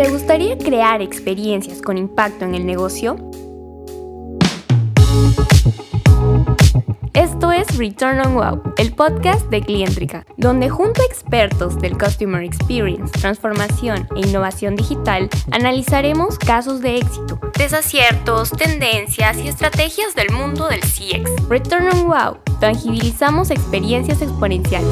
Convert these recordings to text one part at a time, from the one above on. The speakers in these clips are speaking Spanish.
¿Te gustaría crear experiencias con impacto en el negocio? Esto es Return on Wow, el podcast de Clientrica, donde junto a expertos del Customer Experience, transformación e innovación digital, analizaremos casos de éxito, desaciertos, tendencias y estrategias del mundo del CX. Return on Wow, tangibilizamos experiencias exponenciales.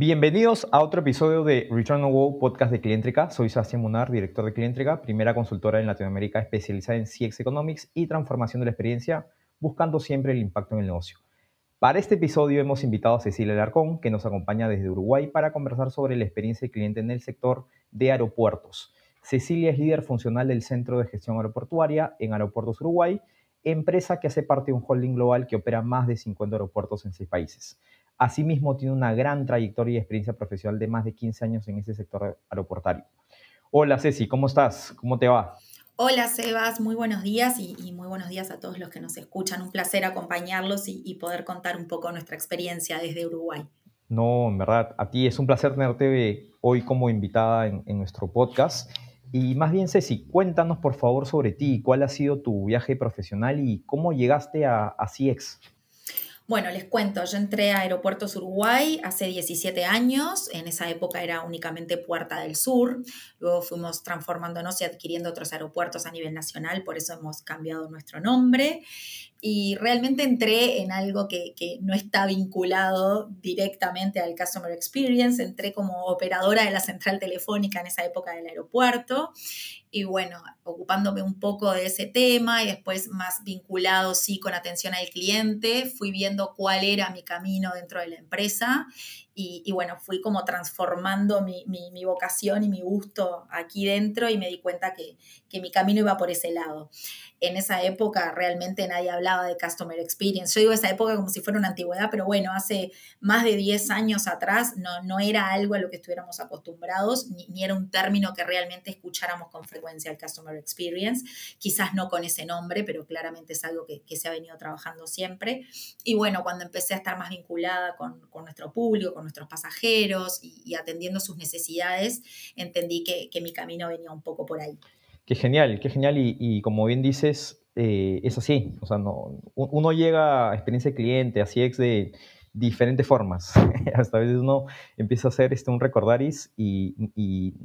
Bienvenidos a otro episodio de Return on Wow, podcast de Clientrica. Soy Sebastián Munar, director de Clientrica, primera consultora en Latinoamérica especializada en CX Economics y transformación de la experiencia buscando siempre el impacto en el negocio. Para este episodio hemos invitado a Cecilia Larcón, que nos acompaña desde Uruguay para conversar sobre la experiencia del cliente en el sector de aeropuertos. Cecilia es líder funcional del Centro de Gestión Aeroportuaria en Aeropuertos Uruguay, empresa que hace parte de un holding global que opera más de 50 aeropuertos en seis países. Asimismo, tiene una gran trayectoria y experiencia profesional de más de 15 años en ese sector aeroportuario. Hola Ceci, ¿cómo estás? ¿Cómo te va? Hola Sebas, muy buenos días y, muy buenos días a todos los que nos escuchan. Un placer acompañarlos y, poder contar un poco nuestra experiencia desde Uruguay. No, en verdad, a ti es un placer tenerte hoy como invitada en, nuestro podcast. Y más bien, Ceci, cuéntanos por favor sobre ti, cuál ha sido tu viaje profesional y cómo llegaste a, a CX. Bueno, les cuento, yo entré a Aeropuertos Uruguay hace 17 años, en esa época era únicamente Puerta del Sur, luego fuimos transformándonos y adquiriendo otros aeropuertos a nivel nacional, por eso hemos cambiado nuestro nombre y realmente entré en algo que, que, no está vinculado directamente al Customer Experience, entré como operadora de la central telefónica en esa época del aeropuerto y bueno, ocupándome un poco de ese tema y después más vinculado sí con atención al cliente, fui viendo cuál era mi camino dentro de la empresa y, bueno, fui como transformando mi, mi, vocación y mi gusto aquí dentro y me di cuenta que, que, mi camino iba por ese lado. En esa época realmente nadie hablaba de Customer Experience. Yo digo esa época como si fuera una antigüedad, pero bueno, hace más de 10 años atrás no, no era algo a lo que estuviéramos acostumbrados, ni, ni era un término que realmente escucháramos con frecuencia el Customer Experience. Quizás no con ese nombre, pero claramente es algo que, que se ha venido trabajando siempre. Y bueno, cuando empecé a estar más vinculada con, con nuestro público, con nuestros pasajeros y, atendiendo sus necesidades, entendí que, mi camino venía un poco por ahí. Qué genial, qué genial. Y, como bien dices, eh, es así. O sea, no, uno llega a experiencia de cliente, a CX de diferentes formas. Hasta a veces uno empieza a hacer este, un recordaris y,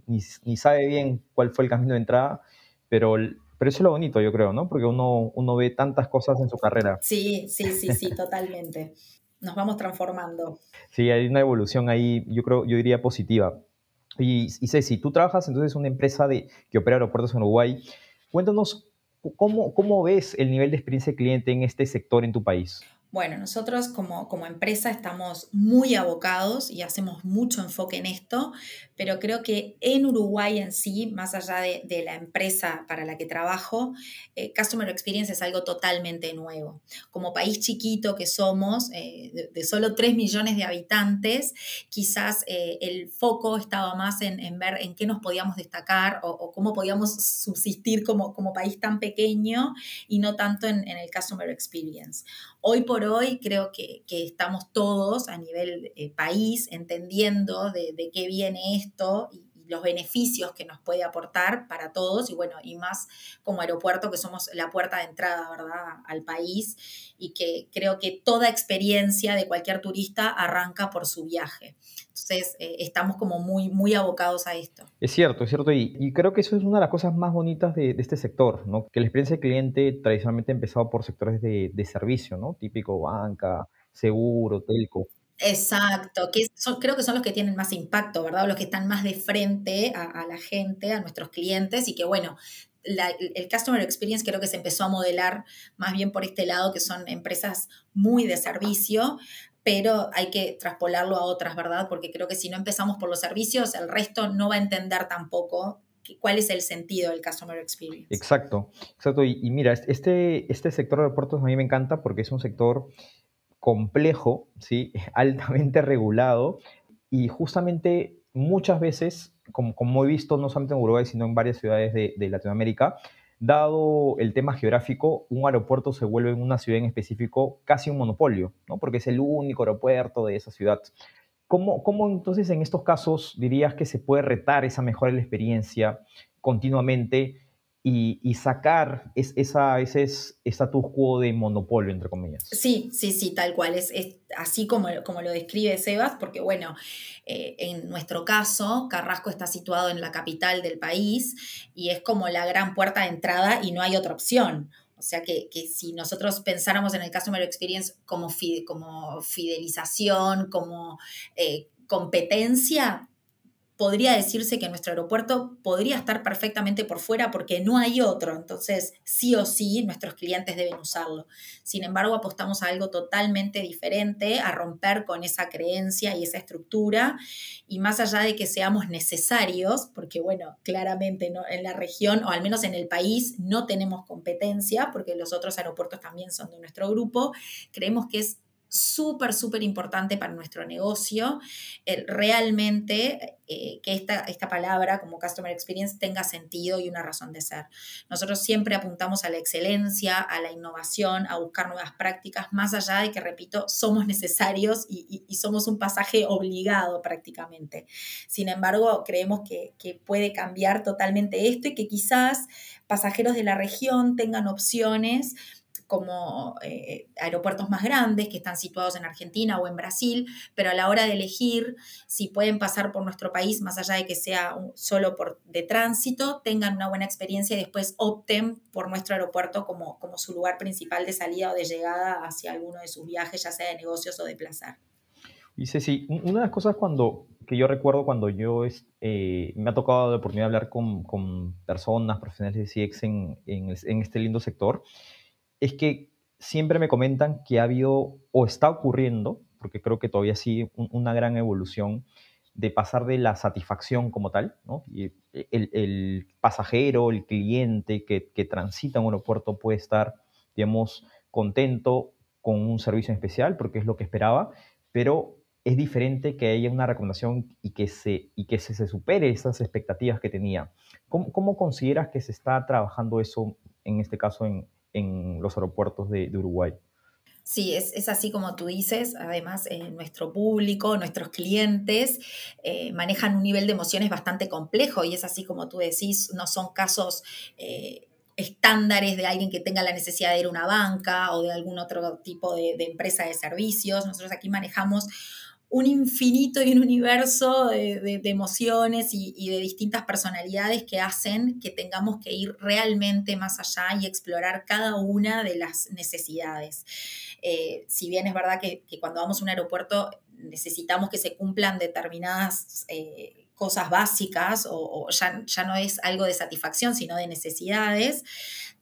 ni, sabe bien cuál fue el camino de entrada, pero, pero eso es lo bonito, yo creo, ¿no? Porque uno, uno ve tantas cosas en su carrera. Sí, sí, sí, sí, totalmente nos vamos transformando. Sí, hay una evolución ahí, yo creo, yo diría positiva. Y, y Ceci, tú trabajas entonces en una empresa de, que opera aeropuertos en Uruguay. Cuéntanos, ¿cómo, ¿cómo ves el nivel de experiencia de cliente en este sector en tu país? Bueno, nosotros como, como, empresa estamos muy abocados y hacemos mucho enfoque en esto, pero creo que en Uruguay en sí, más allá de, la empresa para la que trabajo, eh, Customer Experience es algo totalmente nuevo. Como país chiquito que somos, eh, de, solo 3 millones de habitantes, quizás eh, el foco estaba más en, ver en qué nos podíamos destacar o, cómo podíamos subsistir como, como, país tan pequeño y no tanto en, en el Customer Experience. Hoy por hoy creo que, estamos todos a nivel eh, país entendiendo de, qué viene esto y, los beneficios que nos puede aportar para todos y bueno, y más como aeropuerto que somos la puerta de entrada, ¿verdad?, al país y que creo que toda experiencia de cualquier turista arranca por su viaje. Entonces, eh, estamos como muy, muy abocados a esto. Es cierto, es cierto, y, creo que eso es una de las cosas más bonitas de, este sector, ¿no? Que la experiencia del cliente tradicionalmente ha empezado por sectores de, servicio, ¿no? Típico banca, seguro, telco. Exacto, que creo que son los que tienen más impacto, ¿verdad? Los que están más de frente a, la gente, a nuestros clientes y que, bueno, el Customer Experience creo que se empezó a modelar más bien por este lado, que son empresas muy de servicio, pero hay que traspolarlo a otras, ¿verdad? Porque creo que si no empezamos por los servicios, el resto no va a entender tampoco cuál es el sentido del Customer Experience. Exacto, exacto. Y, mira, este, este sector de aeropuertos a mí me encanta porque es un sector complejo, ¿sí? altamente regulado y justamente muchas veces, como, como he visto no solamente en Uruguay, sino en varias ciudades de, Latinoamérica, dado el tema geográfico, un aeropuerto se vuelve en una ciudad en específico casi un monopolio, ¿no? porque es el único aeropuerto de esa ciudad. ¿cómo, ¿cómo, entonces en estos casos dirías que se puede retar esa mejora de la experiencia continuamente y, sacar esa, ese status quo de monopolio, entre comillas. Sí, sí, sí, tal cual. Es, así como, como, lo describe Sebas, porque bueno, eh, en nuestro caso, Carrasco está situado en la capital del país y es como la gran puerta de entrada y no hay otra opción. O sea que, si nosotros pensáramos en el Customer Experience como, como fidelización, como eh, competencia, podría decirse que nuestro aeropuerto podría estar perfectamente por fuera porque no hay otro, entonces sí o sí nuestros clientes deben usarlo. Sin embargo, apostamos a algo totalmente diferente, a romper con esa creencia y esa estructura, y más allá de que seamos necesarios, porque bueno, claramente ¿no? en la región o al menos en el país no tenemos competencia, porque los otros aeropuertos también son de nuestro grupo, creemos que es súper, súper importante para nuestro negocio, realmente eh, que esta, esta palabra como Customer Experience tenga sentido y una razón de ser. Nosotros siempre apuntamos a la excelencia, a la innovación, a buscar nuevas prácticas, más allá de que, repito, somos necesarios y, somos un pasaje obligado prácticamente. Sin embargo, creemos que, que puede cambiar totalmente esto y que quizás pasajeros de la región tengan opciones como eh, aeropuertos más grandes que están situados en Argentina o en Brasil, pero a la hora de elegir si pueden pasar por nuestro país, más allá de que sea solo por de tránsito, tengan una buena experiencia y después opten por nuestro aeropuerto como, como su lugar principal de salida o de llegada hacia alguno de sus viajes, ya sea de negocios o de placer. Y sí, una de las cosas cuando, que yo recuerdo cuando yo eh, me ha tocado la oportunidad de hablar con, con personas, profesionales de CX en, en, en este lindo sector, es que siempre me comentan que ha habido o está ocurriendo, porque creo que todavía sí, una gran evolución de pasar de la satisfacción como tal, y el, pasajero, el cliente que, transita un aeropuerto puede estar, digamos, contento con un servicio especial porque es lo que esperaba, pero es diferente que haya una recomendación y que se, y que se, supere esas expectativas que tenía. ¿Cómo, ¿Cómo, consideras que se está trabajando eso, en este caso, en, en los aeropuertos de, Uruguay. Sí, es, así como tú dices. Además, eh, nuestro público, nuestros clientes eh, manejan un nivel de emociones bastante complejo y es así como tú decís, no son casos eh, estándares de alguien que tenga la necesidad de ir a una banca o de algún otro tipo de, de empresa de servicios. Nosotros aquí manejamos un infinito y un universo de, emociones y, de distintas personalidades que hacen que tengamos que ir realmente más allá y explorar cada una de las necesidades. Eh, si bien es verdad que, cuando vamos a un aeropuerto necesitamos que se cumplan determinadas... Eh, cosas básicas o, ya, ya, no es algo de satisfacción, sino de necesidades,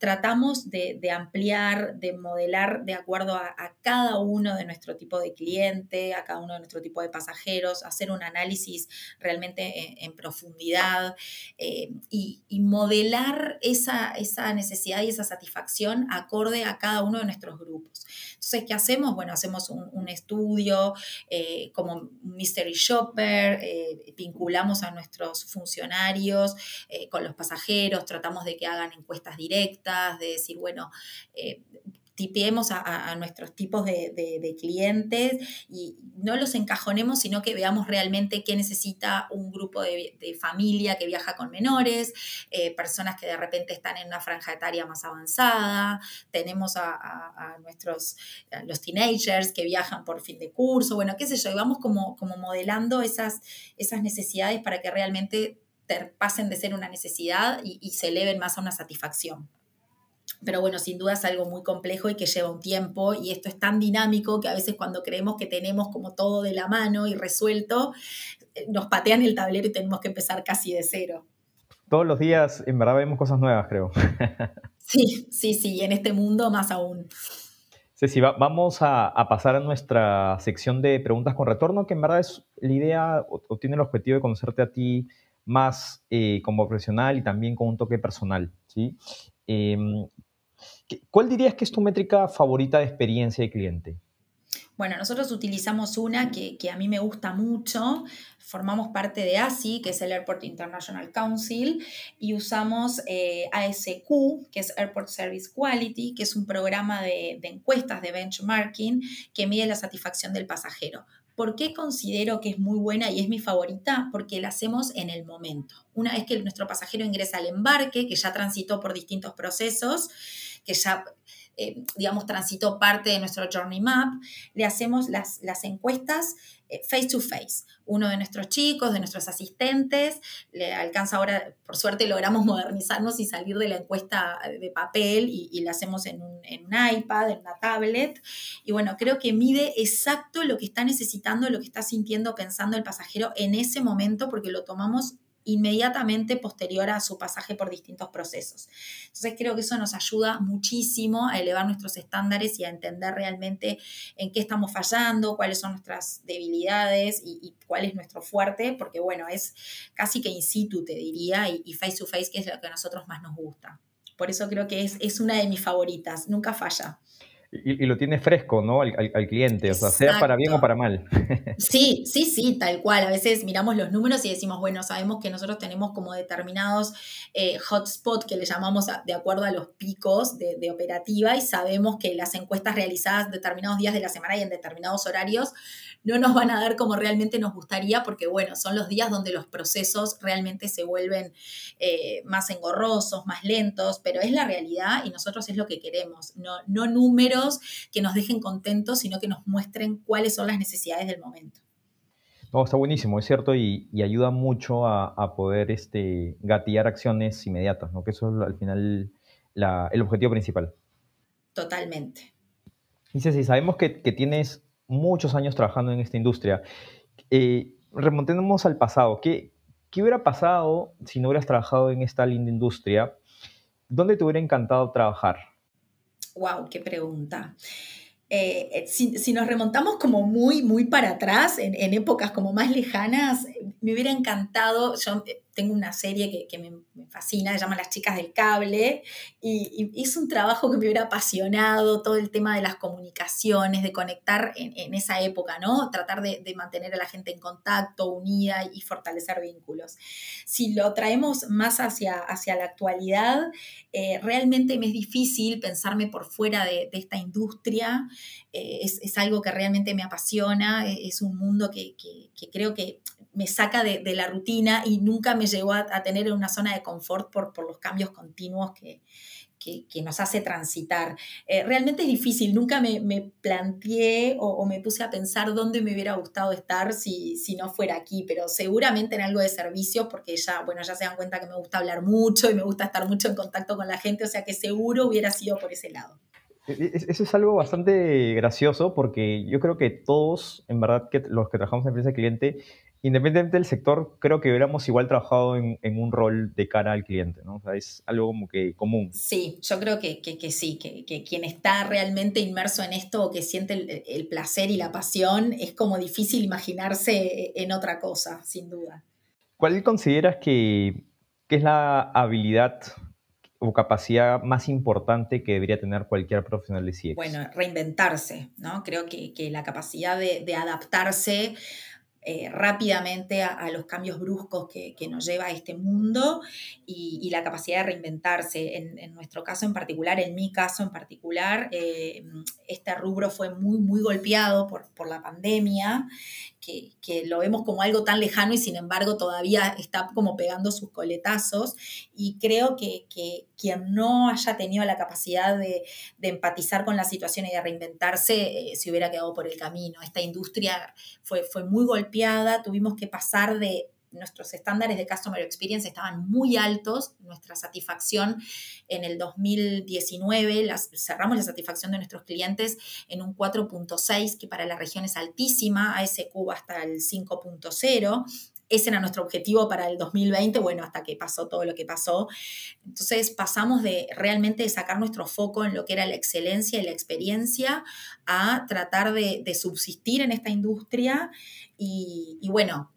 tratamos de, ampliar, de modelar de acuerdo a, cada uno de nuestro tipo de cliente, a cada uno de nuestro tipo de pasajeros, hacer un análisis realmente en, profundidad eh, y, modelar esa, esa necesidad y esa satisfacción acorde a cada uno de nuestros grupos. Entonces, ¿qué hacemos? Bueno, hacemos un, estudio eh, como Mystery Shopper, eh, vinculamos a nuestros funcionarios con los pasajeros, tratamos de que hagan encuestas directas, de decir, bueno, eh, tipiemos a, nuestros tipos de, clientes y no los encajonemos, sino que veamos realmente qué necesita un grupo de, familia que viaja con menores, eh, personas que de repente están en una franja etaria más avanzada, tenemos a, nuestros, los teenagers que viajan por fin de curso, bueno, qué sé yo, y vamos como, como modelando esas, esas necesidades para que realmente pasen de ser una necesidad y se eleven más a una satisfacción. Pero bueno, sin duda es algo muy complejo y que lleva un tiempo y esto es tan dinámico que a veces cuando creemos que tenemos como todo de la mano y resuelto, eh, nos patean el tablero y tenemos que empezar casi de cero. Todos los días en verdad vemos cosas nuevas, creo. Sí, sí, sí, y en este mundo más aún. Ceci, vamos a, pasar a nuestra sección de preguntas con retorno, que en verdad es la idea o, tiene el objetivo de conocerte a ti más eh, como profesional y también con un toque personal. ¿sí? Em, ¿Cuál dirías que es tu métrica favorita de experiencia de cliente? Bueno, nosotros utilizamos una que, a mí me gusta mucho. Formamos parte de ASI, que es el Airport International Council, y usamos eh, ASQ, que es Airport Service Quality, que es un programa de, encuestas de benchmarking que mide la satisfacción del pasajero. ¿Por qué considero que es muy buena y es mi favorita? Porque la hacemos en el momento. Una vez que nuestro pasajero ingresa al embarque, que ya transitó por distintos procesos, que ya eh, digamos, transitó parte de nuestro Journey Map, le hacemos las, las encuestas eh, face to face. Uno de nuestros chicos, de nuestros asistentes, le alcanza ahora, por suerte logramos modernizarnos y salir de la encuesta de papel y, y la hacemos en un, en un, iPad, en una tablet. Y bueno, creo que mide exacto lo que está necesitando, lo que está sintiendo, pensando el pasajero en ese momento, porque lo tomamos inmediatamente posterior a su pasaje por distintos procesos. Entonces creo que eso nos ayuda muchísimo a elevar nuestros estándares y a entender realmente en qué estamos fallando, cuáles son nuestras debilidades y, cuál es nuestro fuerte, porque bueno, es casi que in situ, te diría, y, face to face, que es lo que a nosotros más nos gusta. Por eso creo que es, es una de mis favoritas, nunca falla. Y, lo tiene fresco, ¿no? Al, cliente, o sea, sea para bien o para mal. Sí, sí, sí, tal cual. A veces miramos los números y decimos, bueno, sabemos que nosotros tenemos como determinados eh, hotspots que le llamamos de acuerdo a los picos de, de, operativa y sabemos que las encuestas realizadas determinados días de la semana y en determinados horarios no nos van a dar como realmente nos gustaría porque, bueno, son los días donde los procesos realmente se vuelven eh, más engorrosos, más lentos, pero es la realidad y nosotros es lo que queremos, no, no números que nos dejen contentos, sino que nos muestren cuáles son las necesidades del momento. No, está buenísimo, es cierto, y, ayuda mucho a, poder este, gatillar acciones inmediatas, ¿no? que eso es al final el objetivo principal. Totalmente. Dice, si sabemos que, que, tienes muchos años trabajando en esta industria. Eh, remontemos al pasado, ¿qué, ¿qué hubiera pasado si no hubieras trabajado en esta linda industria? ¿Dónde te hubiera encantado trabajar? Wow, qué pregunta. Eh, eh, si, nos remontamos como muy, muy para atrás, en, épocas como más lejanas, me hubiera encantado, yo tengo una serie que, me, fascina, se llama Las chicas del cable, y, y, es un trabajo que me hubiera apasionado, todo el tema de las comunicaciones, de conectar en, esa época, ¿no? Tratar de, mantener a la gente en contacto, unida y fortalecer vínculos. Si lo traemos más hacia, hacia la actualidad, eh, realmente me es difícil pensarme por fuera de, esta industria, eh, es, es, algo que realmente me apasiona, es un mundo que, que creo que me saca de, la rutina y nunca me llegó a, tener una zona de confort por, por los cambios continuos que, que, nos hace transitar. Eh, realmente es difícil, nunca me, me planteé o, me puse a pensar dónde me hubiera gustado estar si, si, no fuera aquí, pero seguramente en algo de servicios, porque ya, bueno, ya se dan cuenta que me gusta hablar mucho y me gusta estar mucho en contacto con la gente, o sea que seguro hubiera sido por ese lado. E, e, eso es algo bastante gracioso porque yo creo que todos, en verdad, que los que trabajamos en empresa de cliente, independientemente del sector, creo que hubiéramos igual trabajado en, un rol de cara al cliente, ¿no? O sea, es algo como que común. Sí, yo creo que, que, sí, que, quien está realmente inmerso en esto o que siente el, placer y la pasión, es como difícil imaginarse en otra cosa, sin duda. ¿Cuál consideras que, es la habilidad o capacidad más importante que debería tener cualquier profesional de CX? Bueno, reinventarse, ¿no? Creo que, la capacidad de, de adaptarse eh, rápidamente a, los cambios bruscos que, nos lleva a este mundo y, la capacidad de reinventarse. En, nuestro caso en particular, en mi caso en particular, eh, este rubro fue muy, muy golpeado por, por la pandemia que, lo vemos como algo tan lejano y sin embargo todavía está como pegando sus coletazos. Y creo que, quien no haya tenido la capacidad de, empatizar con la situación y de reinventarse, eh, se hubiera quedado por el camino. Esta industria fue, fue muy golpeada, tuvimos que pasar de nuestros estándares de Customer Experience estaban muy altos, nuestra satisfacción en el 2019, cerramos la satisfacción de nuestros clientes en un 4.6, que para la región es altísima, ASQ hasta el 5.0, ese era nuestro objetivo para el 2020, bueno, hasta que pasó todo lo que pasó. Entonces pasamos de realmente sacar nuestro foco en lo que era la excelencia y la experiencia a tratar de, subsistir en esta industria y, y bueno,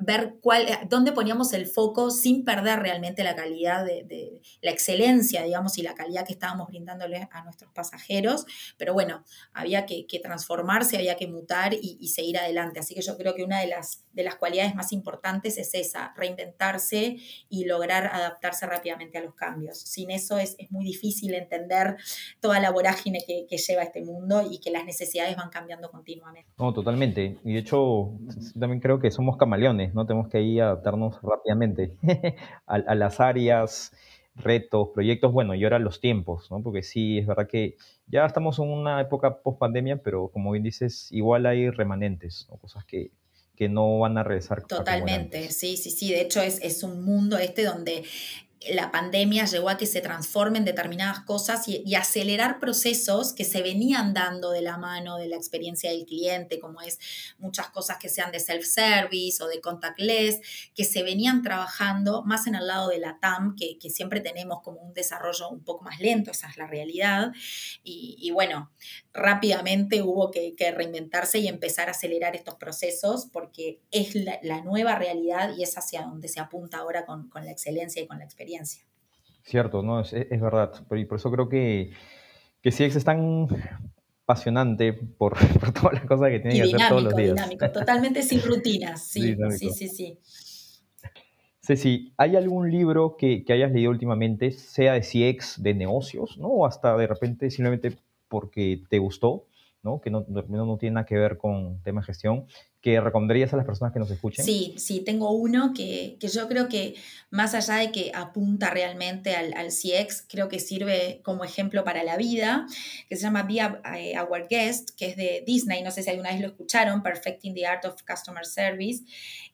ver cuál, eh, dónde poníamos el foco sin perder realmente la calidad de, la excelencia, digamos, y la calidad que estábamos brindándole a nuestros pasajeros. Pero bueno, había que, transformarse, había que mutar y, seguir adelante. Así que yo creo que una de las, de las cualidades más importantes es esa, reinventarse y lograr adaptarse rápidamente a los cambios. Sin eso es, muy difícil entender toda la vorágine que, que lleva este mundo y que las necesidades van cambiando continuamente. No, totalmente. Y de hecho, también creo que somos camaleones ¿no? Tenemos que ir adaptarnos rápidamente a, las áreas, retos, proyectos, bueno, y ahora los tiempos, ¿no? Porque sí, es verdad que ya estamos en una época post pandemia, pero como bien dices, igual hay remanentes, ¿no? Cosas que, que no van a regresar. Totalmente, sí, sí, sí. De hecho, es, es, un mundo este donde la pandemia llegó a que se transformen determinadas cosas y, acelerar procesos que se venían dando de la mano de la experiencia del cliente, como es muchas cosas que sean de self-service o de contactless, que se venían trabajando más en el lado de la TAM, que, siempre tenemos como un desarrollo un poco más lento, esa es la realidad. Y, bueno, rápidamente hubo que, reinventarse y empezar a acelerar estos procesos porque es la, nueva realidad y es hacia donde se apunta ahora con la excelencia y con la experiencia. Cierto, no, es, verdad. Por, por eso creo que, que CX es tan apasionante por, por todas las cosas que tiene que hacer todos los días. Dinámico, totalmente sin rutinas. Sí, sí, sí, sí. Ceci, ¿hay algún libro que, que, hayas leído últimamente, sea de CX, de negocios, ¿no? o hasta de repente simplemente porque te gustó, ¿no? que no, tiene nada que ver con tema de gestión, que recomendarías a las personas que nos escuchen? Sí, sí, tengo uno que, yo creo que más allá de que apunta realmente al, al, CX, creo que sirve como ejemplo para la vida, que se llama Be eh, Our Guest, que es de Disney, no sé si alguna vez lo escucharon, Perfecting the Art of Customer Service.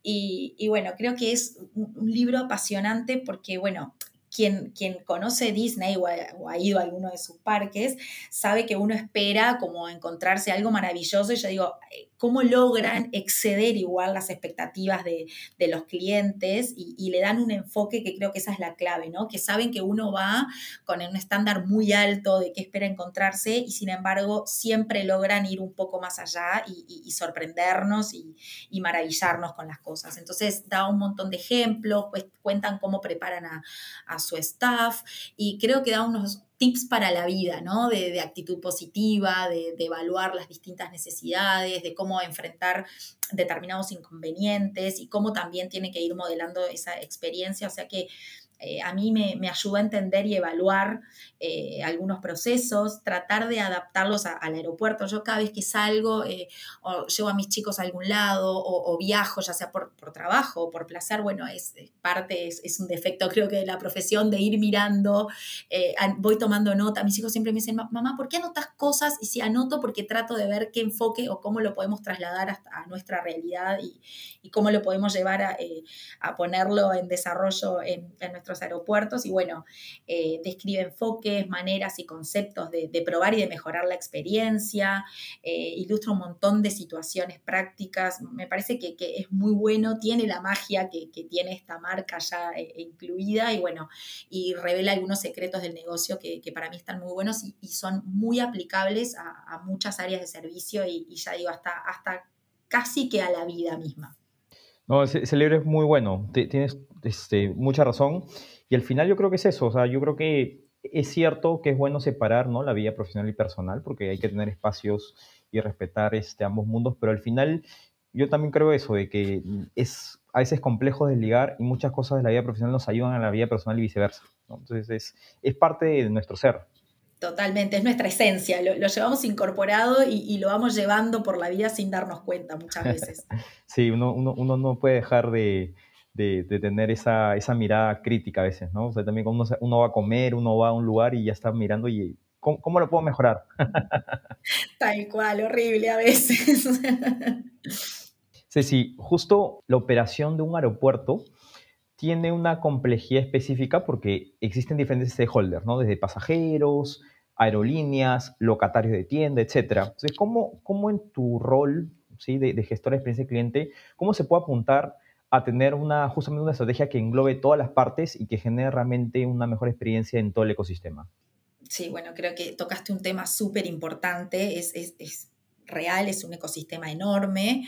Y, y bueno, creo que es un libro apasionante porque, bueno, quien, quien conoce Disney o ha, ido a alguno de sus parques sabe que uno espera como encontrarse algo maravilloso y yo digo, cómo logran exceder igual las expectativas de, los clientes y, le dan un enfoque que creo que esa es la clave, ¿no? Que saben que uno va con un estándar muy alto de qué espera encontrarse y sin embargo siempre logran ir un poco más allá y, sorprendernos y, maravillarnos con las cosas. Entonces da un montón de ejemplos, pues, cuentan cómo preparan a, a su staff y creo que da unos tips para la vida, ¿no? De, actitud positiva, de, de, evaluar las distintas necesidades, de cómo enfrentar determinados inconvenientes y cómo también tiene que ir modelando esa experiencia. O sea que eh, a mí me, ayuda a entender y evaluar eh, algunos procesos, tratar de adaptarlos al aeropuerto. Yo cada vez que salgo eh, o llevo a mis chicos a algún lado o, viajo, ya sea por, trabajo o por placer, bueno, es, parte, es, un defecto creo que de la profesión de ir mirando, voy tomando nota. Mis hijos siempre me dicen, mamá, ¿por qué anotas cosas? Y si anoto porque trato de ver qué enfoque o cómo lo podemos trasladar hasta a nuestra realidad y, cómo lo podemos llevar a, ponerlo en desarrollo en, en nuestro aeropuertos y bueno, eh, describe enfoques, maneras y conceptos de, probar y de mejorar la experiencia, eh, ilustra un montón de situaciones prácticas, me parece que, es muy bueno, tiene la magia que, tiene esta marca ya eh, incluida y bueno, y revela algunos secretos del negocio que, para mí están muy buenos y, son muy aplicables a, muchas áreas de servicio y, ya digo, hasta, hasta casi que a la vida misma. No, ese, libro es muy bueno, tienes este, mucha razón. Y al final yo creo que es eso, o sea, yo creo que es cierto que es bueno separar ¿no? la vida profesional y personal, porque hay que tener espacios y respetar este, ambos mundos, pero al final yo también creo eso, de que es a veces complejo desligar y muchas cosas de la vida profesional nos ayudan a la vida personal y viceversa. Entonces es, es parte de nuestro ser. Totalmente, es nuestra esencia, lo, llevamos incorporado y, lo vamos llevando por la vida sin darnos cuenta muchas veces. sí, uno, uno, no puede dejar de, de, tener esa, esa, mirada crítica a veces, ¿no? O sea, también uno, uno va a comer, uno va a un lugar y ya está mirando y ¿cómo, cómo lo puedo mejorar? Tal cual, horrible a veces. sí, justo la operación de un aeropuerto tiene una complejidad específica porque existen diferentes stakeholders, ¿no? Desde pasajeros, aerolíneas, locatarios de tienda, etc. Entonces, ¿cómo, cómo en tu rol ¿sí? de, de gestor de experiencia de cliente, cómo se puede apuntar a tener una, justamente una estrategia que englobe todas las partes y que genere realmente una mejor experiencia en todo el ecosistema? Sí, bueno, creo que tocaste un tema súper importante. Es, es, es real, es un ecosistema enorme,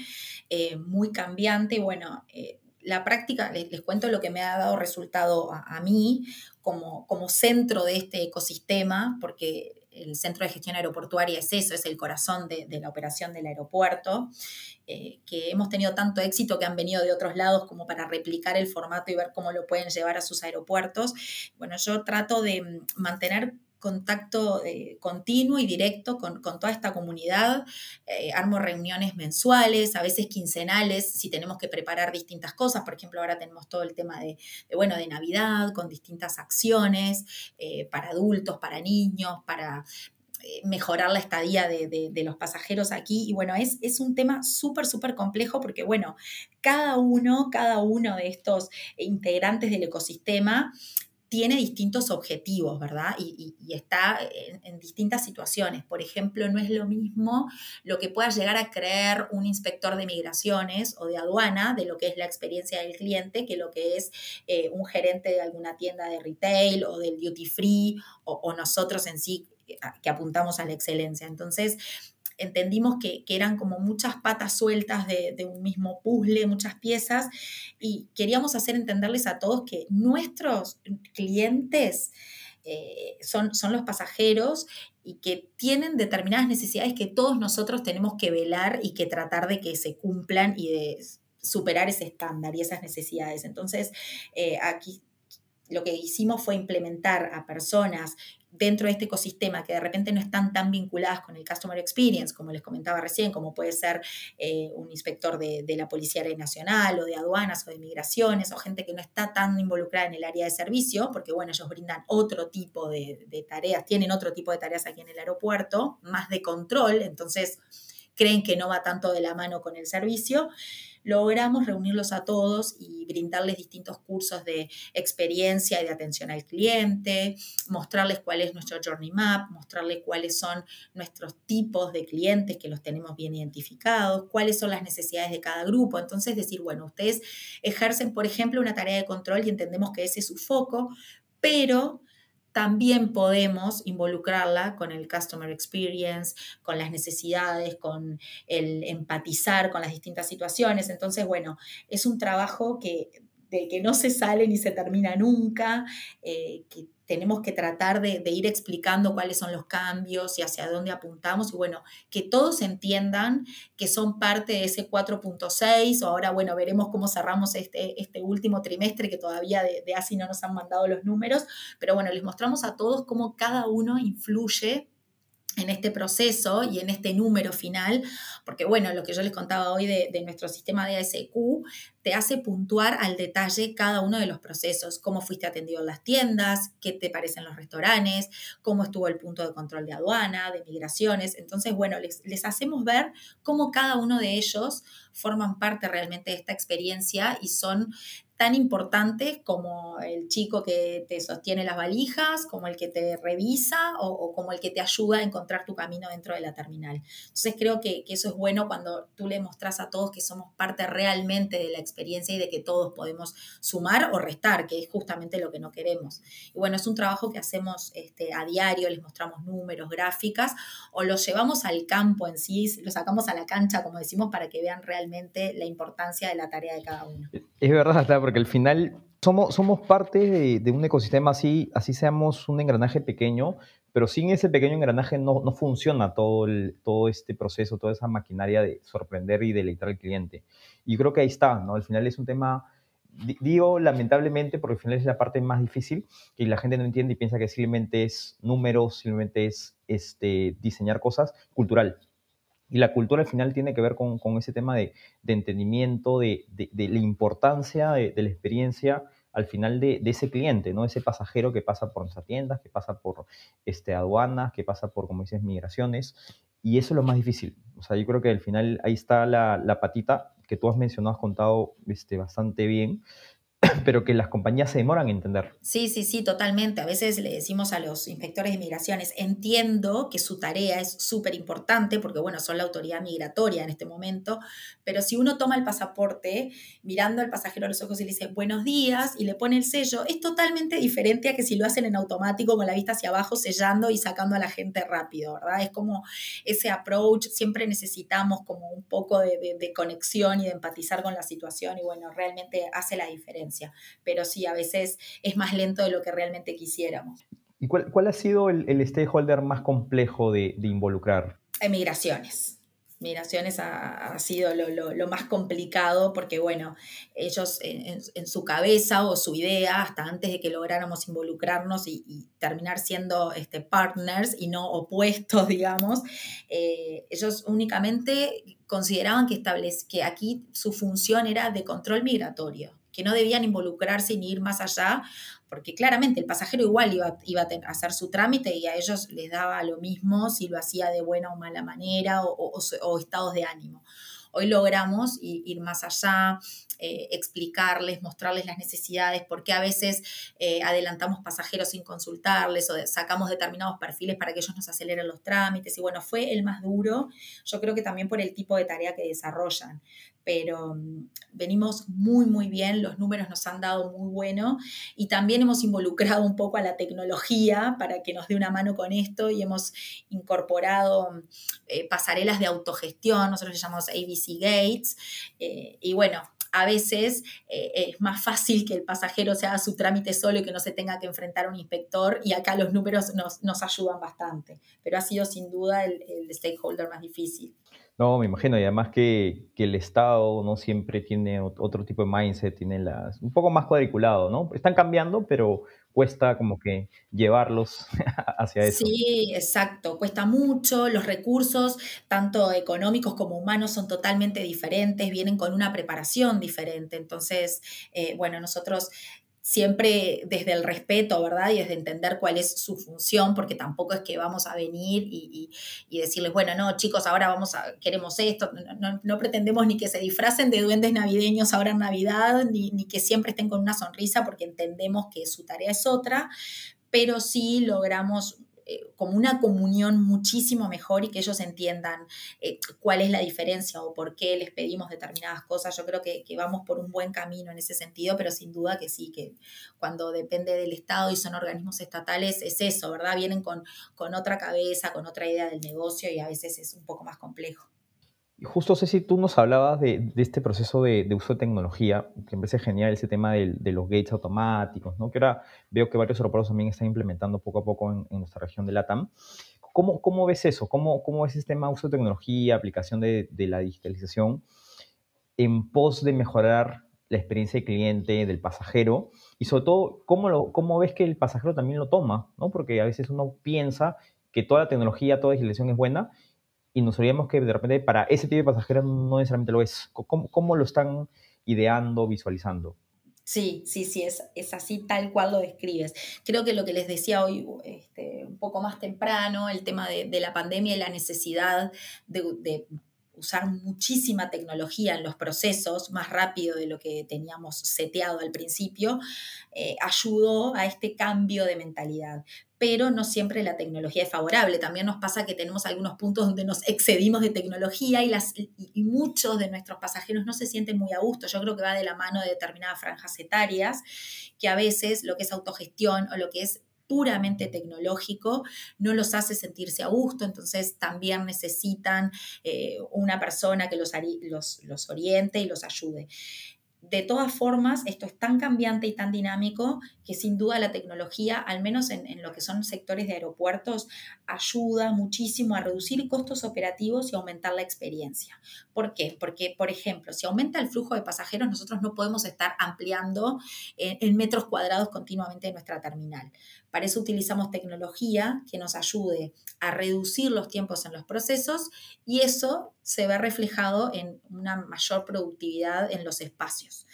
eh, muy cambiante. Bueno, eh, la práctica, les, cuento lo que me ha dado resultado a, mí como, como centro de este ecosistema, porque el centro de gestión aeroportuaria es eso, es el corazón de, la operación del aeropuerto, eh, que hemos tenido tanto éxito que han venido de otros lados como para replicar el formato y ver cómo lo pueden llevar a sus aeropuertos. Bueno, yo trato de mm, mantener contacto eh, continuo y directo con, toda esta comunidad. Eh, armo reuniones mensuales, a veces quincenales, si tenemos que preparar distintas cosas. Por ejemplo, ahora tenemos todo el tema de, bueno, de Navidad, con distintas acciones eh, para adultos, para niños, para mejorar la estadía de, los pasajeros aquí. Y bueno, es, es un tema súper, súper complejo porque, bueno, cada uno, cada uno de estos integrantes del ecosistema tiene distintos objetivos, ¿verdad? Y, está en, distintas situaciones. Por ejemplo, no es lo mismo lo que pueda llegar a creer un inspector de migraciones o de aduana de lo que es la experiencia del cliente que lo que es eh, un gerente de alguna tienda de retail o del duty free o nosotros en sí eh, que apuntamos a la excelencia. Entonces, entendimos que, eran como muchas patas sueltas de, un mismo puzzle, muchas piezas, y queríamos hacer entenderles a todos que nuestros clientes eh, son, son los pasajeros y que tienen determinadas necesidades que todos nosotros tenemos que velar y que tratar de que se cumplan y de superar ese estándar y esas necesidades. Entonces, eh, aquí lo que hicimos fue implementar a personas dentro de este ecosistema que de repente no están tan vinculadas con el Customer Experience, como les comentaba recién, como puede ser eh, un inspector de, la Policía Nacional o de aduanas o de migraciones o gente que no está tan involucrada en el área de servicio, porque bueno, ellos brindan otro tipo de, de tareas, tienen otro tipo de tareas aquí en el aeropuerto, más de control, entonces creen que no va tanto de la mano con el servicio logramos reunirlos a todos y brindarles distintos cursos de experiencia y de atención al cliente, mostrarles cuál es nuestro Journey Map, mostrarles cuáles son nuestros tipos de clientes que los tenemos bien identificados, cuáles son las necesidades de cada grupo. Entonces, decir, bueno, ustedes ejercen, por ejemplo, una tarea de control y entendemos que ese es su foco, pero también podemos involucrarla con el customer experience, con las necesidades, con el empatizar con las distintas situaciones. Entonces, bueno, es un trabajo que de que no se sale ni se termina nunca, eh, que tenemos que tratar de, ir explicando cuáles son los cambios y hacia dónde apuntamos y bueno, que todos entiendan que son parte de ese 4.6 o ahora bueno, veremos cómo cerramos este, este último trimestre que todavía de, de ASI no nos han mandado los números, pero bueno, les mostramos a todos cómo cada uno influye en este proceso y en este número final, porque bueno, lo que yo les contaba hoy de, nuestro sistema de ASQ te hace puntuar al detalle cada uno de los procesos, cómo fuiste atendido en las tiendas, qué te parecen los restaurantes, cómo estuvo el punto de control de aduana, de migraciones. Entonces, bueno, les, les hacemos ver cómo cada uno de ellos forman parte realmente de esta experiencia y son tan importantes como el chico que te sostiene las valijas, como el que te revisa o, como el que te ayuda a encontrar tu camino dentro de la terminal. Entonces creo que, eso es bueno cuando tú le mostrás a todos que somos parte realmente de la experiencia y de que todos podemos sumar o restar, que es justamente lo que no queremos. Y bueno, es un trabajo que hacemos este, a diario, les mostramos números, gráficas, o los llevamos al campo en sí, los sacamos a la cancha, como decimos, para que vean realmente la importancia de la tarea de cada uno. Es verdad, porque al final somos, somos parte de, un ecosistema así, así seamos un engranaje pequeño, pero sin ese pequeño engranaje no, no funciona todo, el, todo este proceso, toda esa maquinaria de sorprender y deleitar al cliente. Y creo que ahí está, ¿no? Al final es un tema, digo lamentablemente, porque al final es la parte más difícil, que la gente no entiende y piensa que simplemente es números, simplemente es este, diseñar cosas, cultural. Y la cultura al final tiene que ver con, ese tema de, entendimiento, de, la importancia de, la experiencia al final de, ese cliente, ¿no? Ese pasajero que pasa por nuestras tiendas, que pasa por este, aduanas, que pasa por, como dices, migraciones. Y eso es lo más difícil. O sea, yo creo que al final ahí está la, patita que tú has mencionado, has contado este, bastante bien. pero que las compañías se demoran en entender. Sí, sí, sí, totalmente. A veces le decimos a los inspectores de migraciones, entiendo que su tarea es súper importante porque, bueno, son la autoridad migratoria en este momento, pero si uno toma el pasaporte mirando al pasajero a los ojos y le dice buenos días y le pone el sello, es totalmente diferente a que si lo hacen en automático con la vista hacia abajo, sellando y sacando a la gente rápido, ¿verdad? Es como ese approach, siempre necesitamos como un poco de, de conexión y de empatizar con la situación y, bueno, realmente hace la diferencia. Pero sí, a veces es más lento de lo que realmente quisiéramos. ¿Y cuál, ha sido el, stakeholder más complejo de, involucrar? Migraciones. Migraciones ha, sido lo, más complicado porque, bueno, ellos en, su cabeza o su idea, hasta antes de que lográramos involucrarnos y, terminar siendo este, partners y no opuestos, digamos, eh, ellos únicamente consideraban que, que aquí su función era de control migratorio que no debían involucrarse ni ir más allá, porque claramente el pasajero igual iba, iba a hacer su trámite y a ellos les daba lo mismo si lo hacía de buena o mala manera o, estados de ánimo. Hoy logramos ir más allá, eh, explicarles, mostrarles las necesidades, porque a veces eh, adelantamos pasajeros sin consultarles o sacamos determinados perfiles para que ellos nos aceleren los trámites. Y bueno, fue el más duro, yo creo que también por el tipo de tarea que desarrollan pero mm, venimos muy, muy bien, los números nos han dado muy bueno y también hemos involucrado un poco a la tecnología para que nos dé una mano con esto y hemos incorporado eh, pasarelas de autogestión, nosotros llamamos ABC Gates, eh, y bueno, a veces eh, es más fácil que el pasajero se haga su trámite solo y que no se tenga que enfrentar a un inspector y acá los números nos, ayudan bastante, pero ha sido sin duda el stakeholder más difícil. No, me imagino, y además que, el Estado no siempre tiene otro tipo de mindset, tiene las, un poco más cuadriculado, ¿no? Están cambiando, pero cuesta como que llevarlos hacia eso. Sí, exacto, cuesta mucho, los recursos, tanto económicos como humanos, son totalmente diferentes, vienen con una preparación diferente. Entonces, eh, bueno, nosotros siempre desde el respeto, ¿verdad? Y desde entender cuál es su función, porque tampoco es que vamos a venir y, decirles, bueno, no, chicos, ahora vamos a, queremos esto, no, pretendemos ni que se disfracen de duendes navideños ahora en Navidad, ni, ni que siempre estén con una sonrisa, porque entendemos que su tarea es otra, pero sí logramos eh, como una comunión muchísimo mejor y que ellos entiendan eh, cuál es la diferencia o por qué les pedimos determinadas cosas. Yo creo que, vamos por un buen camino en ese sentido, pero sin duda que sí, que cuando depende del Estado y son organismos estatales es eso, ¿verdad? Vienen con, con otra cabeza, con otra idea del negocio y a veces es un poco más complejo. Justo, Ceci, tú nos hablabas de, este proceso de, uso de tecnología, que me parece genial ese tema de, los gates automáticos, ¿no? que ahora veo que varios aeropuertos también están implementando poco a poco en, nuestra región de LATAM. ¿Cómo, cómo ves eso? ¿Cómo, ¿Cómo ves este tema uso de tecnología, aplicación de, la digitalización en pos de mejorar la experiencia del cliente, del pasajero? Y sobre todo, ¿cómo, lo, cómo ves que el pasajero también lo toma? ¿no? Porque a veces uno piensa que toda la tecnología, toda la digitalización es buena, y nos olvidamos que de repente para ese tipo de pasajeros no necesariamente lo es. ¿Cómo, lo están ideando, visualizando? Sí, sí, sí, es, es, así tal cual lo describes. Creo que lo que les decía hoy este, un poco más temprano, el tema de, la pandemia y la necesidad de, usar muchísima tecnología en los procesos, más rápido de lo que teníamos seteado al principio, eh, ayudó a este cambio de mentalidad pero no siempre la tecnología es favorable. También nos pasa que tenemos algunos puntos donde nos excedimos de tecnología y, muchos de nuestros pasajeros no se sienten muy a gusto. Yo creo que va de la mano de determinadas franjas etarias, que a veces lo que es autogestión o lo que es puramente tecnológico no los hace sentirse a gusto, entonces también necesitan eh, una persona que los oriente y los ayude de todas formas, esto es tan cambiante y tan dinámico que sin duda la tecnología, al menos en, lo que son sectores de aeropuertos, ayuda muchísimo a reducir costos operativos y aumentar la experiencia. ¿Por qué? Porque, por ejemplo, si aumenta el flujo de pasajeros, nosotros no podemos estar ampliando en metros cuadrados continuamente nuestra terminal. Para eso utilizamos tecnología que nos ayude a reducir los tiempos en los procesos y eso se ve reflejado en una mayor productividad en los espacios.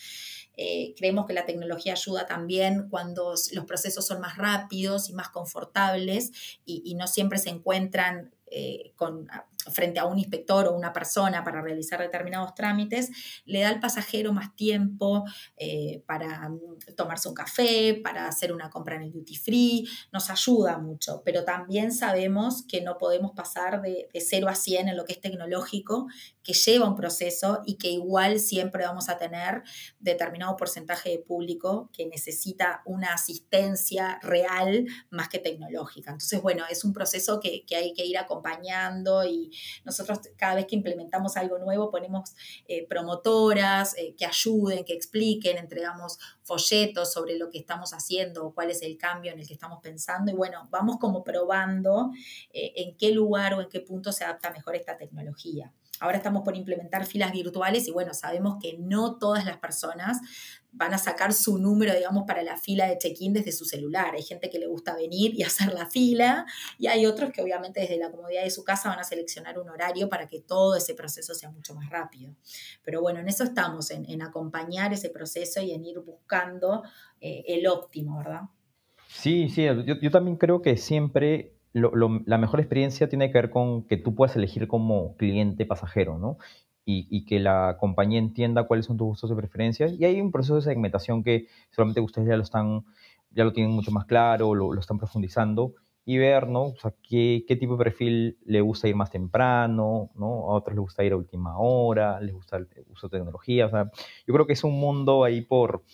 Eh, creemos que la tecnología ayuda también cuando los procesos son más rápidos y más confortables y, no siempre se encuentran eh, con, frente a un inspector o una persona para realizar determinados trámites, le da al pasajero más tiempo eh, para mm, tomarse un café, para hacer una compra en el duty free, nos ayuda mucho, pero también sabemos que no podemos pasar de, de 0 a 100 en lo que es tecnológico, que lleva un proceso y que igual siempre vamos a tener determinado porcentaje de público que necesita una asistencia real más que tecnológica. Entonces, bueno, es un proceso que, que hay que ir acompañando y nosotros cada vez que implementamos algo nuevo ponemos eh, promotoras eh, que ayuden, que expliquen, entregamos folletos sobre lo que estamos haciendo o cuál es el cambio en el que estamos pensando y bueno, vamos como probando eh, en qué lugar o en qué punto se adapta mejor esta tecnología. Ahora estamos por implementar filas virtuales y bueno, sabemos que no todas las personas van a sacar su número, digamos, para la fila de check-in desde su celular. Hay gente que le gusta venir y hacer la fila y hay otros que obviamente desde la comodidad de su casa van a seleccionar un horario para que todo ese proceso sea mucho más rápido. Pero bueno, en eso estamos, en, acompañar ese proceso y en ir buscando eh, el óptimo, ¿verdad? Sí, sí, yo, yo también creo que siempre la mejor experiencia tiene que ver con que tú puedas elegir como cliente pasajero, ¿no? Y, que la compañía entienda cuáles son tus gustos y preferencias. Y hay un proceso de segmentación que solamente ustedes ya lo están, ya lo tienen mucho más claro, lo, lo están profundizando y ver, ¿no? O sea, qué, qué, tipo de perfil le gusta ir más temprano, ¿no? A otros les gusta ir a última hora, les gusta el uso de tecnología. O sea, yo creo que es un mundo ahí por,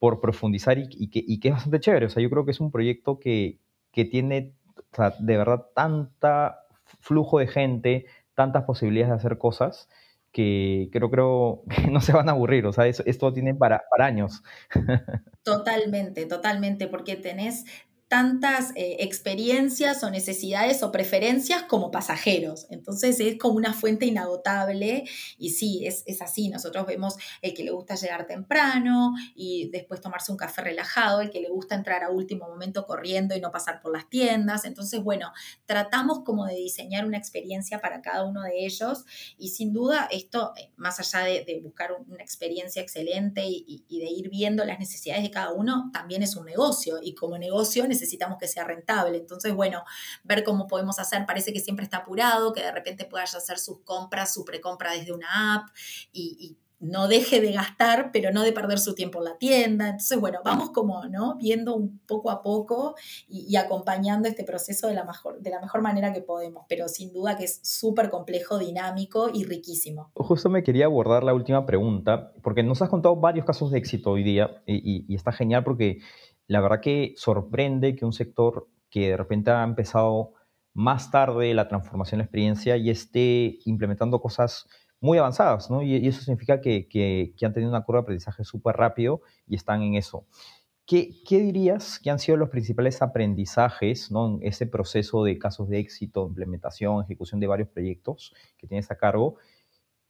por profundizar y, y, que, y que es bastante chévere. O sea, yo creo que es un proyecto que, que tiene o sea, de verdad, tanta flujo de gente, tantas posibilidades de hacer cosas que creo, creo que no se van a aburrir. O sea, esto tiene para, para años. Totalmente, totalmente, porque tenés tantas eh, experiencias o necesidades o preferencias como pasajeros. Entonces es como una fuente inagotable y sí, es, es, así. Nosotros vemos el que le gusta llegar temprano y después tomarse un café relajado, el que le gusta entrar a último momento corriendo y no pasar por las tiendas. Entonces, bueno, tratamos como de diseñar una experiencia para cada uno de ellos y sin duda esto, eh, más allá de, buscar una experiencia excelente y, y de ir viendo las necesidades de cada uno, también es un negocio y como negocio necesitamos que sea rentable. Entonces, bueno, ver cómo podemos hacer, parece que siempre está apurado, que de repente puedas hacer sus compras, su precompra desde una app y, no deje de gastar, pero no de perder su tiempo en la tienda. Entonces, bueno, vamos como, ¿no? Viendo un poco a poco y, acompañando este proceso de la, mejor, de la mejor manera que podemos, pero sin duda que es súper complejo, dinámico y riquísimo. Justo me quería abordar la última pregunta, porque nos has contado varios casos de éxito hoy día y, y está genial porque la verdad que sorprende que un sector que de repente ha empezado más tarde la transformación de la experiencia y esté implementando cosas muy avanzadas, ¿no? Y, eso significa que, han tenido una curva de aprendizaje súper rápido y están en eso. ¿Qué, ¿Qué, dirías que han sido los principales aprendizajes ¿no? en ese proceso de casos de éxito, implementación, ejecución de varios proyectos que tienes a cargo?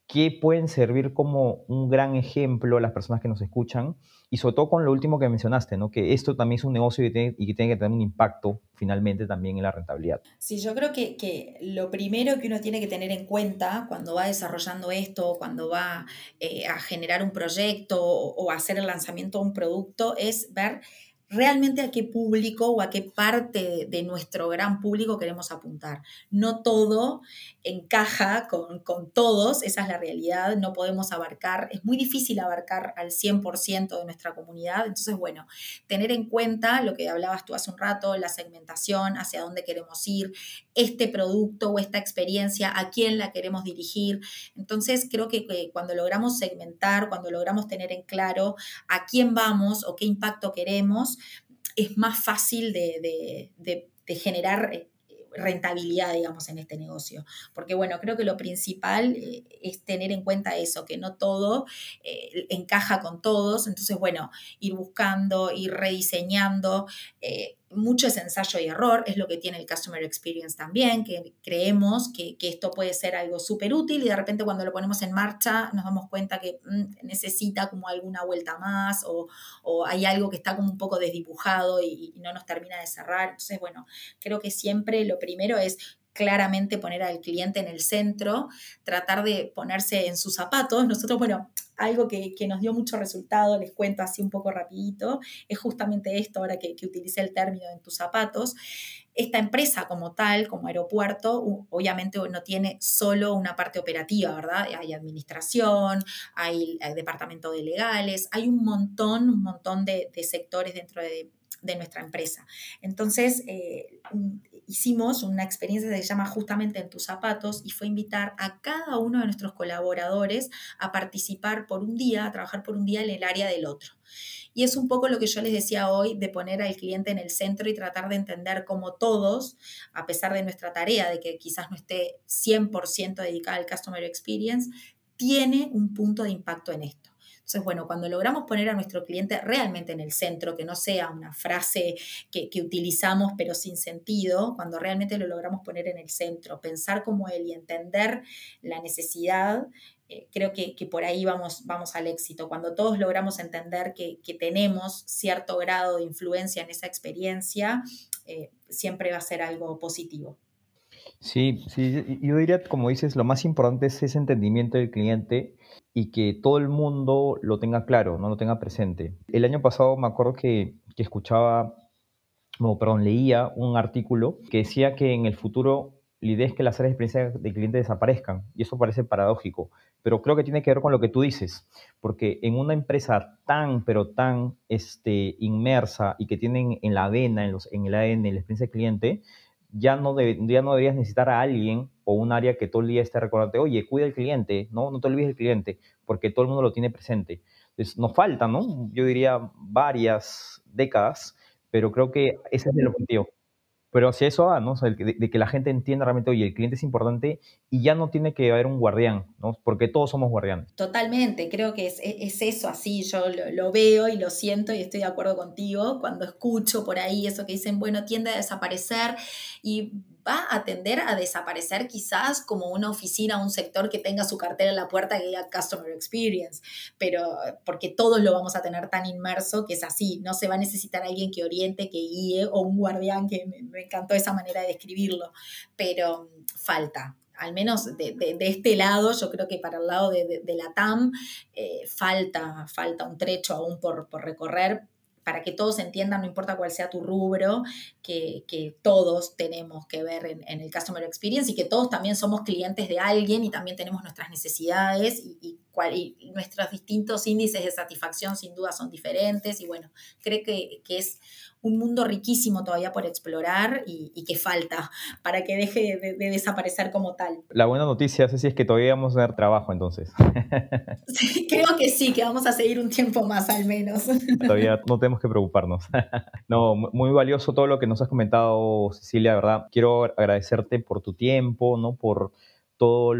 Que pueden servir como un gran ejemplo a las personas que nos escuchan y sobre todo con lo último que mencionaste, ¿no? que esto también es un negocio y, que tiene que tener un impacto finalmente también en la rentabilidad. Sí, yo creo que, que lo primero que uno tiene que tener en cuenta cuando va desarrollando esto, cuando va eh, a generar un proyecto o, o hacer el lanzamiento de un producto, es ver realmente a qué público o a qué parte de nuestro gran público queremos apuntar. No todo encaja con, todos, esa es la realidad, no podemos abarcar, es muy difícil abarcar al 100% de nuestra comunidad, entonces bueno, tener en cuenta lo que hablabas tú hace un rato, la segmentación, hacia dónde queremos ir, este producto o esta experiencia, a quién la queremos dirigir. Entonces creo que, que cuando logramos segmentar, cuando logramos tener en claro a quién vamos o qué impacto queremos, es más fácil de, generar eh, rentabilidad, digamos, en este negocio. Porque, bueno, creo que lo principal eh, es tener en cuenta eso, que no todo eh, encaja con todos. Entonces, bueno, ir buscando, ir rediseñando mucho es ensayo y error, es lo que tiene el Customer Experience también, que creemos que, esto puede ser algo súper útil y de repente cuando lo ponemos en marcha nos damos cuenta que mm, necesita como alguna vuelta más o, hay algo que está como un poco desdibujado y, y no nos termina de cerrar. Entonces, bueno, creo que siempre lo primero es claramente poner al cliente en el centro, tratar de ponerse en sus zapatos. Nosotros, bueno, algo que, nos dio mucho resultado, les cuento así un poco rapidito, es justamente esto, ahora que, que utilicé el término en tus zapatos, esta empresa como tal, como aeropuerto, obviamente no tiene solo una parte operativa, ¿verdad? Hay administración, hay, departamento de legales, hay un montón, un montón de, sectores dentro de, nuestra empresa. Entonces, eh, hicimos una experiencia que se llama justamente en tus zapatos y fue invitar a cada uno de nuestros colaboradores a participar por un día, a trabajar por un día en el área del otro. Y es un poco lo que yo les decía hoy de poner al cliente en el centro y tratar de entender cómo todos, a pesar de nuestra tarea de que quizás no esté 100% dedicada al Customer Experience, tiene un punto de impacto en esto. Entonces, bueno, cuando logramos poner a nuestro cliente realmente en el centro, que no sea una frase que, utilizamos pero sin sentido, cuando realmente lo logramos poner en el centro, pensar como él y entender la necesidad, eh, creo que, por ahí vamos, vamos al éxito. Cuando todos logramos entender que, tenemos cierto grado de influencia en esa experiencia, eh, siempre va a ser algo positivo. Sí, sí, yo diría, como dices, lo más importante es ese entendimiento del cliente y que todo el mundo lo tenga claro, no lo tenga presente. El año pasado me acuerdo que, escuchaba, no, perdón, leía un artículo que decía que en el futuro la idea es que las áreas de experiencia de cliente desaparezcan, y eso parece paradójico, pero creo que tiene que ver con lo que tú dices, porque en una empresa tan, pero tan este, inmersa y que tienen en la vena, en, los, en el ADN, la experiencia de cliente, ya no, ya no deberías necesitar a alguien o un área que todo el día esté recordando, oye, cuida el cliente, ¿no? No te olvides del cliente, porque todo el mundo lo tiene presente. Entonces, nos falta, ¿no? Yo diría varias décadas, pero creo que ese es el objetivo. Pero hacia eso va, ¿no? de, que la gente entienda realmente, oye, el cliente es importante y ya no tiene que haber un guardián, ¿no? Porque todos somos guardianes. Totalmente, creo que es, es eso así, yo lo, veo y lo siento y estoy de acuerdo contigo cuando escucho por ahí eso que dicen, bueno, tiende a desaparecer y va a tender a desaparecer quizás como una oficina, un sector que tenga su cartera en la puerta que diga Customer Experience, pero porque todos lo vamos a tener tan inmerso que es así, no se va a necesitar alguien que oriente, que guíe o un guardián, que me, encantó esa manera de describirlo, pero falta, al menos de, este lado, yo creo que para el lado de, la TAM eh, falta, falta un trecho aún por, por recorrer para que todos entiendan, no importa cuál sea tu rubro, que, todos tenemos que ver en, el Customer Experience y que todos también somos clientes de alguien y también tenemos nuestras necesidades y, nuestros distintos índices de satisfacción sin duda son diferentes y bueno, creo que, que es un mundo riquísimo todavía por explorar y, que falta para que deje de, desaparecer como tal. La buena noticia, Ceci, es que todavía vamos a dar trabajo entonces. creo que sí, que vamos a seguir un tiempo más al menos. Todavía no tenemos que preocuparnos. No, muy valioso todo lo que nos has comentado, Cecilia, ¿verdad? Quiero agradecerte por tu tiempo, ¿no? Por todas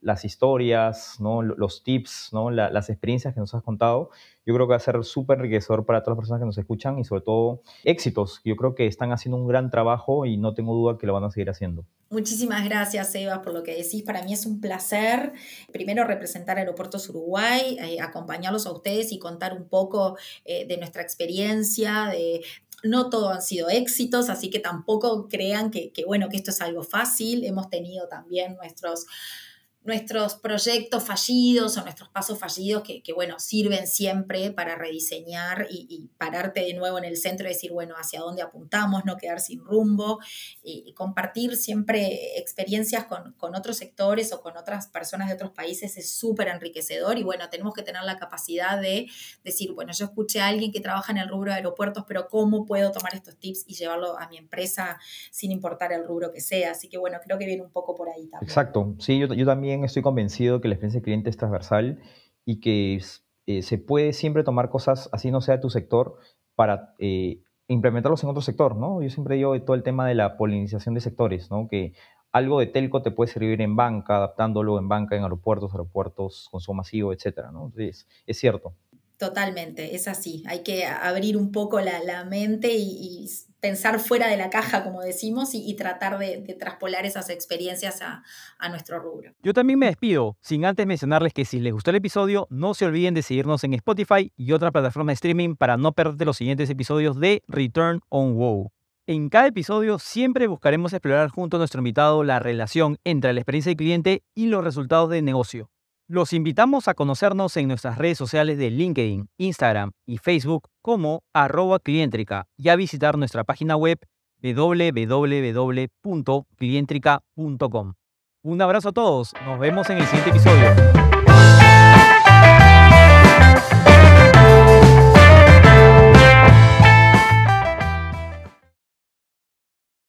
las historias, ¿no? los tips, ¿no? las experiencias que nos has contado. Yo creo que va a ser súper enriquecedor para todas las personas que nos escuchan y sobre todo éxitos. Yo creo que están haciendo un gran trabajo y no tengo duda que lo van a seguir haciendo. Muchísimas gracias, Eva, por lo que decís. Para mí es un placer, primero, representar Aeropuertos Uruguay, eh, acompañarlos a ustedes y contar un poco eh, de nuestra experiencia, de, no todo han sido éxitos, así que tampoco crean que, que, bueno, que esto es algo fácil. Hemos tenido también nuestros nuestros proyectos fallidos o nuestros pasos fallidos que, bueno, sirven siempre para rediseñar y, pararte de nuevo en el centro y decir, bueno, hacia dónde apuntamos, no quedar sin rumbo y, compartir siempre experiencias con, otros sectores o con otras personas de otros países es súper enriquecedor y bueno, tenemos que tener la capacidad de decir, bueno, yo escuché a alguien que trabaja en el rubro de aeropuertos, pero ¿cómo puedo tomar estos tips y llevarlo a mi empresa sin importar el rubro que sea? Así que bueno, creo que viene un poco por ahí también. Exacto, sí, yo también estoy convencido que la experiencia del cliente es transversal y que eh, se puede siempre tomar cosas, así no sea de tu sector, para eh, implementarlos en otro sector, ¿no? Yo siempre digo todo el tema de la polinización de sectores, ¿no? Que algo de telco te puede servir en banca, adaptándolo en banca, en aeropuertos, aeropuertos, consumo masivo, etcétera, ¿no? Es cierto. Totalmente, es así. Hay que abrir un poco la, mente y, pensar fuera de la caja, como decimos, y, tratar de, traspolar esas experiencias a, a, nuestro rubro. Yo también me despido, sin antes mencionarles que si les gustó el episodio, no se olviden de seguirnos en Spotify y otra plataforma de streaming para no perderte los siguientes episodios de Return on WoW. En cada episodio siempre buscaremos explorar junto a nuestro invitado la relación entre la experiencia del cliente y los resultados de negocio. Los invitamos a conocernos en nuestras redes sociales de LinkedIn, Instagram y Facebook como arroba clientrica y a visitar nuestra página web www.clientrica.com. Un abrazo a todos, nos vemos en el siguiente episodio.